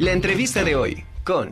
La entrevista de hoy con...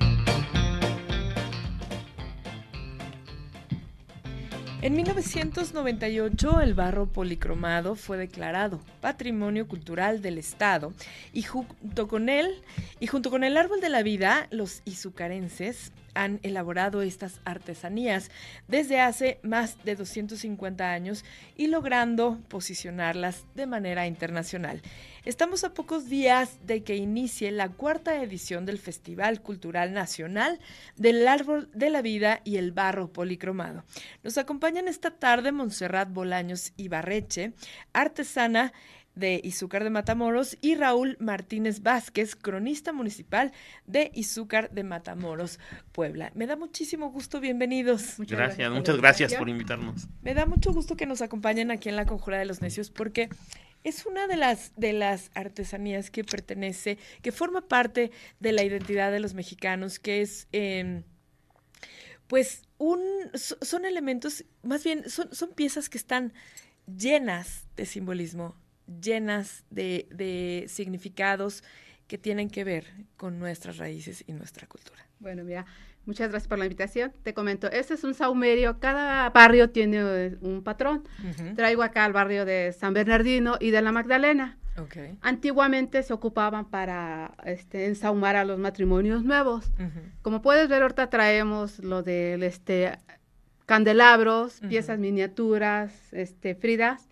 En 1998 el barro policromado fue declarado Patrimonio Cultural del Estado y junto con él y junto con el árbol de la vida los izucarenses han elaborado estas artesanías desde hace más de 250 años y logrando posicionarlas de manera internacional. Estamos a pocos días de que inicie la cuarta edición del Festival Cultural Nacional del Árbol de la Vida y el Barro Policromado. Nos acompañan esta tarde Montserrat Bolaños Ibarreche, artesana de Izúcar de Matamoros y Raúl Martínez Vázquez, cronista municipal de Izúcar de Matamoros, Puebla. Me da muchísimo gusto, bienvenidos. Muchas gracias, muchas gracias por invitarnos. Me da mucho gusto que nos acompañen aquí en la Conjura de los Necios porque es una de las, de las artesanías que pertenece, que forma parte de la identidad de los mexicanos, que es... Em, pues un, son elementos, más bien son, son piezas que están llenas de simbolismo, llenas de, de significados que tienen que ver con nuestras raíces y nuestra cultura. Bueno, mira, muchas gracias por la invitación. Te comento, este es un saumerio, cada barrio tiene eh, un patrón. Traigo acá al barrio de San Bernardino y de la Magdalena. Okay. Antiguamente se ocupaban para este, ensahumar a los matrimonios nuevos. Como puedes ver, ahorita traemos lo del este, candelabros, piezas miniaturas, este, fridas.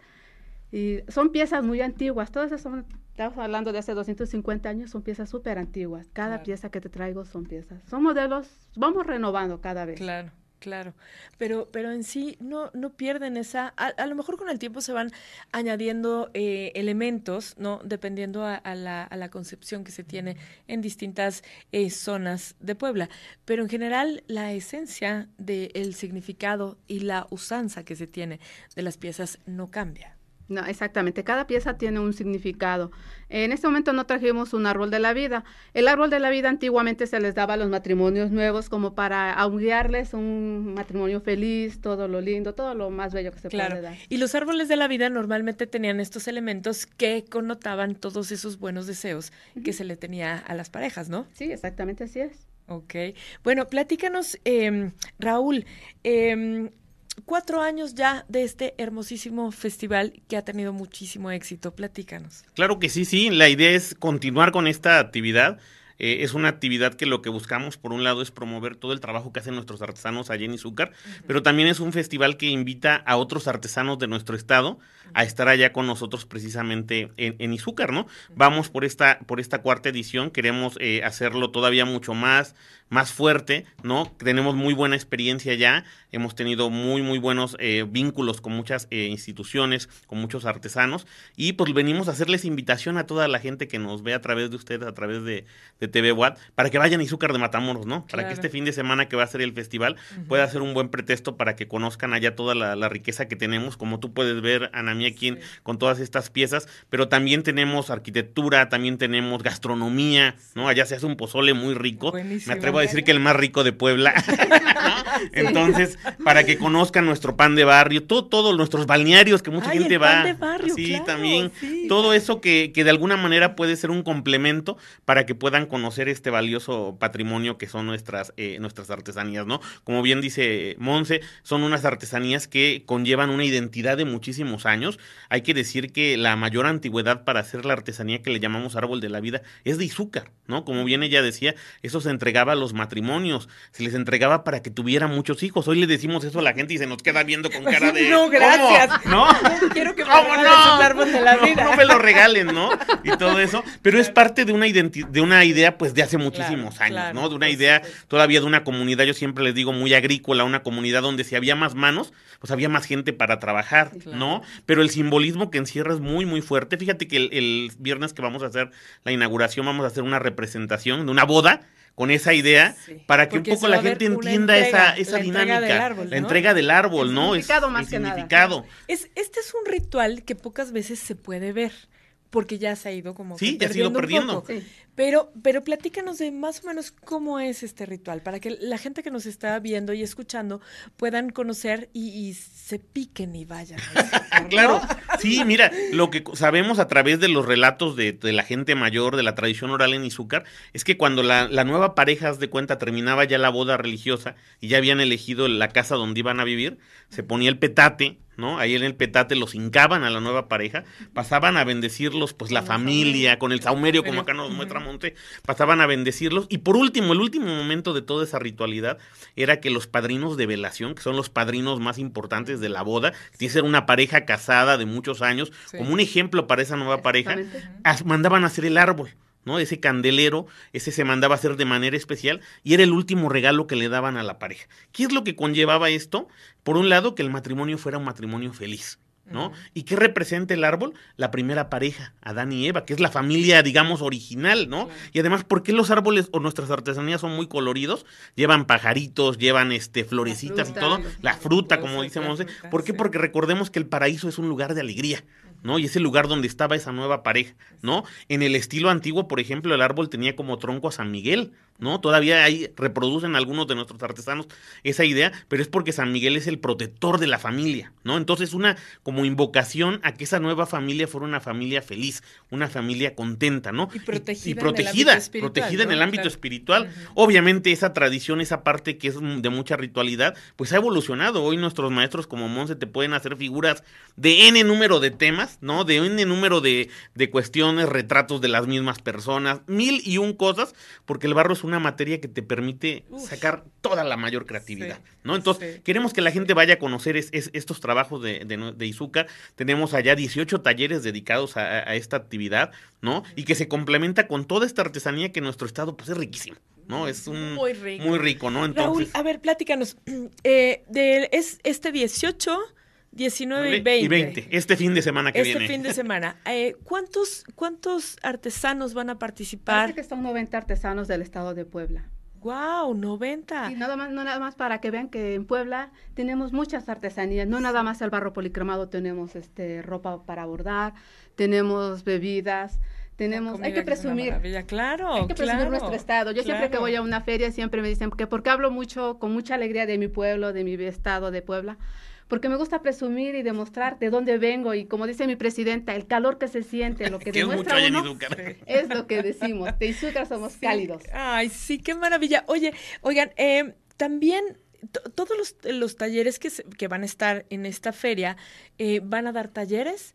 Y son piezas muy antiguas, todas esas son, estamos hablando de hace 250 años, son piezas súper antiguas. Cada pieza que te traigo son piezas. Son modelos, vamos renovando cada vez. Claro. Claro, pero, pero en sí no, no pierden esa, a, lo mejor con el tiempo se van añadiendo eh, elementos, ¿no? Dependiendo a, la, a, la, concepción que se tiene en distintas eh, zonas de Puebla. Pero en general la esencia del significado y la usanza que se tiene de las piezas no cambia. No, exactamente. Cada pieza tiene un significado. En este momento no trajimos un árbol de la vida. El árbol de la vida antiguamente se les daba a los matrimonios nuevos como para auguiarles un matrimonio feliz, todo lo lindo, todo lo más bello que se puede dar. Y los árboles de la vida normalmente tenían estos elementos que connotaban todos esos buenos deseos que se le tenía a las parejas, ¿no? Sí, exactamente así es. Ok. Bueno, platícanos, eh, Raúl. Eh, cuatro años ya de este hermosísimo festival que ha tenido muchísimo éxito. Platícanos. Claro que sí, sí. La idea es continuar con esta actividad. Eh, es una actividad que lo que buscamos, por un lado, es promover todo el trabajo que hacen nuestros artesanos allá en Izúcar, pero también es un festival que invita a otros artesanos de nuestro estado a estar allá con nosotros precisamente en, en Izúcar, ¿no? Vamos por esta, por esta cuarta edición, queremos eh, hacerlo todavía mucho más, más fuerte, ¿no? Tenemos muy buena experiencia ya, hemos tenido muy, muy buenos eh, vínculos con muchas instituciones, con muchos artesanos, y pues venimos a hacerles invitación a toda la gente que nos ve a través de ustedes, a través de, de TV Watt, para que vayan a Izúcar de Matamoros, ¿no? Para que este fin de semana que va a ser el festival pueda ser un buen pretexto para que conozcan allá toda la, la riqueza que tenemos, como tú puedes ver, Ana aquí con todas estas piezas, pero también tenemos arquitectura, también tenemos gastronomía, ¿no? Allá se hace un pozole muy rico. Me atrevo a decir que el más rico de Puebla. Entonces, para que conozcan nuestro pan de barrio, todo, todos nuestros balnearios que mucha gente va. Pan de barrio, sí, también. Todo eso que, que de alguna manera puede ser un complemento para que puedan conocer este valioso patrimonio que son nuestras, eh, nuestras artesanías, ¿no? Como bien dice Monse, son unas artesanías que conllevan una identidad de muchísimos años hay que decir que la mayor antigüedad para hacer la artesanía que le llamamos árbol de la vida es de Izúcar, ¿no? Como bien ella decía, eso se entregaba a los matrimonios, se les entregaba para que tuvieran muchos hijos. Hoy le decimos eso a la gente y se nos queda viendo con cara de. no, gracias. ¿No? quiero que me no? de la vida. No me lo regalen, ¿no? Y todo eso. Pero es parte de una, de una idea, pues, de hace muchísimos años, ¿no? De una idea todavía de una comunidad, yo siempre les digo, muy agrícola, una comunidad donde si había más manos, pues había más gente para trabajar, ¿no? Pero el simbolismo que encierra es muy, muy fuerte. Fíjate que el, viernes que vamos a hacer la inauguración, vamos a hacer una representación de una boda con esa idea para que un poco la gente entienda esa, esa dinámica. La entrega del árbol, ¿no? Significado más significado. Es, este es un ritual que pocas veces se puede ver porque ya se ha ido como sí, ya se ha ido perdiendo. Pero, pero platícanos de más o menos cómo es este ritual, para que la gente que nos está viendo y escuchando puedan conocer y, se piquen y vayan. claro, sí, mira, lo que sabemos a través de los relatos de, la gente mayor, de la tradición oral en Izúcar, es que cuando la, la nueva pareja, de cuenta, terminaba ya la boda religiosa y ya habían elegido la casa donde iban a vivir, se ponía el petate ¿no? Ahí en el petate los hincaban a la nueva pareja, pasaban a bendecirlos, pues la familia, con el saumerio, como acá nos muestra Monte, pasaban a bendecirlos. Y por último, el último momento de toda esa ritualidad era que los padrinos de velación, que son los padrinos más importantes de la boda, que tiene que ser una pareja casada de muchos años, como un ejemplo para esa nueva pareja, mandaban a hacer el árbol. ¿No? Ese candelero, ese se mandaba a hacer de manera especial y era el último regalo que le daban a la pareja. ¿Qué es lo que conllevaba esto? Por un lado, que el matrimonio fuera un matrimonio feliz. ¿no? ¿Y qué representa el árbol? La primera pareja, Adán y Eva, que es la familia, digamos, original, ¿no? Y además, ¿por qué los árboles o nuestras artesanías son muy coloridos? Llevan pajaritos, llevan este florecitas y todo, la fruta, como dice Monse. ¿Por qué? Porque recordemos que el paraíso es un lugar de alegría. ¿No? Y ese lugar donde estaba esa nueva pareja, ¿no? En el estilo antiguo, por ejemplo, el árbol tenía como tronco a San Miguel, ¿no? Todavía ahí reproducen algunos de nuestros artesanos esa idea, pero es porque San Miguel es el protector de la familia, ¿no? Entonces una como invocación a que esa nueva familia fuera una familia feliz, una familia contenta, ¿no? Y protegida, y, protegida, protegida en el ámbito espiritual. Obviamente esa tradición, esa parte que es de mucha ritualidad, pues ha evolucionado. Hoy nuestros maestros como Monse te pueden hacer figuras de N número de temas, ¿no? De N número de, de cuestiones, retratos de las mismas personas, mil y un cosas, porque el barro es una materia que te permite sacar toda la mayor creatividad, ¿no? Entonces, queremos que la gente vaya a conocer estos trabajos de, de, Izúcar. Tenemos allá 18 talleres dedicados a, esta actividad, ¿no? Y que se complementa con toda esta artesanía que nuestro estado, pues, es riquísimo. ¿no? Es un muy rico, muy rico ¿no? Entonces, Raúl, a ver, pláticanos. Eh, de, es este 18 19 y 20. Y 20, este fin de semana que este viene. Este fin de semana. Eh, ¿cuántos, ¿Cuántos artesanos van a participar? Parece que son 90 artesanos del estado de Puebla. ¡Wow! 90. Y nada más, no nada más para que vean que en Puebla tenemos muchas artesanías, no nada más el barro policromado, tenemos este ropa para bordar, tenemos bebidas, tenemos, hay que presumir. claro. Hay que presumir nuestro estado. Yo siempre que voy a una feria siempre me dicen que porque hablo mucho, con mucha alegría de mi pueblo, de mi estado de Puebla, porque me gusta presumir y demostrar de dónde vengo y como dice mi presidenta, el calor que se siente, lo que demuestra uno, es lo que decimos. De Izúcar somos cálidos. Ay, sí, qué maravilla. Oye, oigan, eh, también todos los, los, talleres que, que van a estar en esta feria eh, van a dar talleres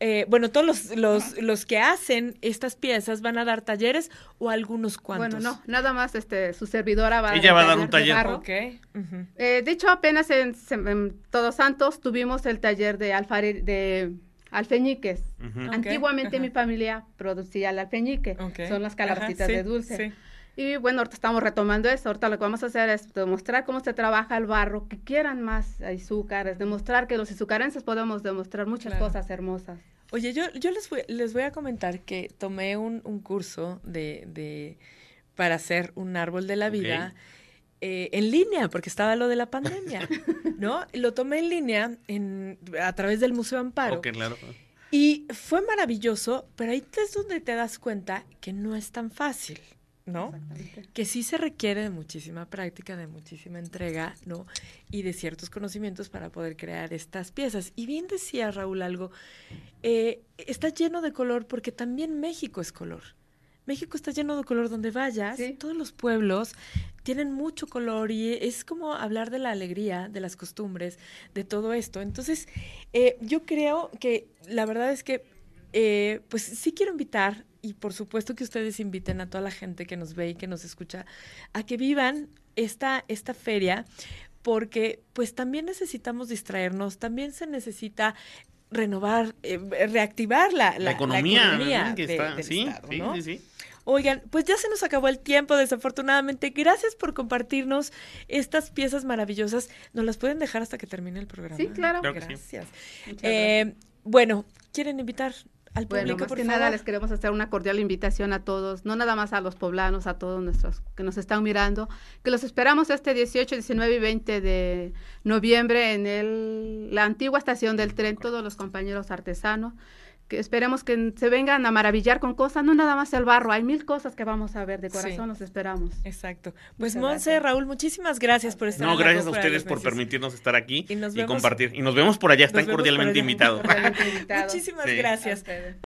eh, bueno, todos los, los, los, que hacen estas piezas van a dar talleres o algunos cuantos. Bueno, no, nada más este, su servidora va, Ella a, va a dar un taller. Okay. Eh, de hecho, apenas en, Todos Santos tuvimos el taller de, de alfeñiques. Antiguamente mi familia producía el alfeñique, son las calabacitas de dulce. Y bueno, ahorita estamos retomando eso. Ahorita lo que vamos a hacer es demostrar cómo se trabaja el barro, que quieran más azúcares, demostrar que los azucarenses podemos demostrar muchas cosas hermosas. Oye, yo, yo les, voy, les voy a comentar que tomé un, curso de, de, para hacer un árbol de la vida. Eh, en línea, porque estaba lo de la pandemia, ¿no? Lo tomé en línea en, a través del Museo Amparo. claro. Y fue maravilloso, pero ahí es donde te das cuenta que no es tan fácil. ¿No? Que sí se requiere de muchísima práctica, de muchísima entrega, ¿no? Y de ciertos conocimientos para poder crear estas piezas. Y bien decía Raúl algo, eh, está lleno de color porque también México es color. México está lleno de color donde vayas, todos los pueblos tienen mucho color y es como hablar de la alegría, de las costumbres, de todo esto. Entonces, eh, yo creo que la verdad es que, eh, pues sí quiero invitar y por supuesto que ustedes inviten a toda la gente que nos ve y que nos escucha a que vivan esta, esta feria porque pues también necesitamos distraernos, también se necesita renovar, eh, reactivar la, la, economía, sí, sí, sí. Oigan, pues ya se nos acabó el tiempo, desafortunadamente. Gracias por compartirnos estas piezas maravillosas. ¿Nos las pueden dejar hasta que termine el programa? Sí, claro. gracias. Eh, bueno, ¿quieren invitar al público, bueno, más que nada les queremos hacer una cordial invitación a todos, no nada más a los poblanos, a todos nuestros que nos están mirando, que los esperamos este 18, 19 y 20 de noviembre en el, la antigua estación del tren, todos los compañeros artesanos, que esperemos que se vengan a maravillar con cosas, no nada más el barro, hay mil cosas que vamos a ver, de corazón los esperamos. Exacto. Pues Monse, Raúl, muchísimas gracias por estar No, gracias a ustedes por permitirnos estar aquí y, compartir. Y nos vemos por allá, están cordialmente, invitados. Muchísimas gracias.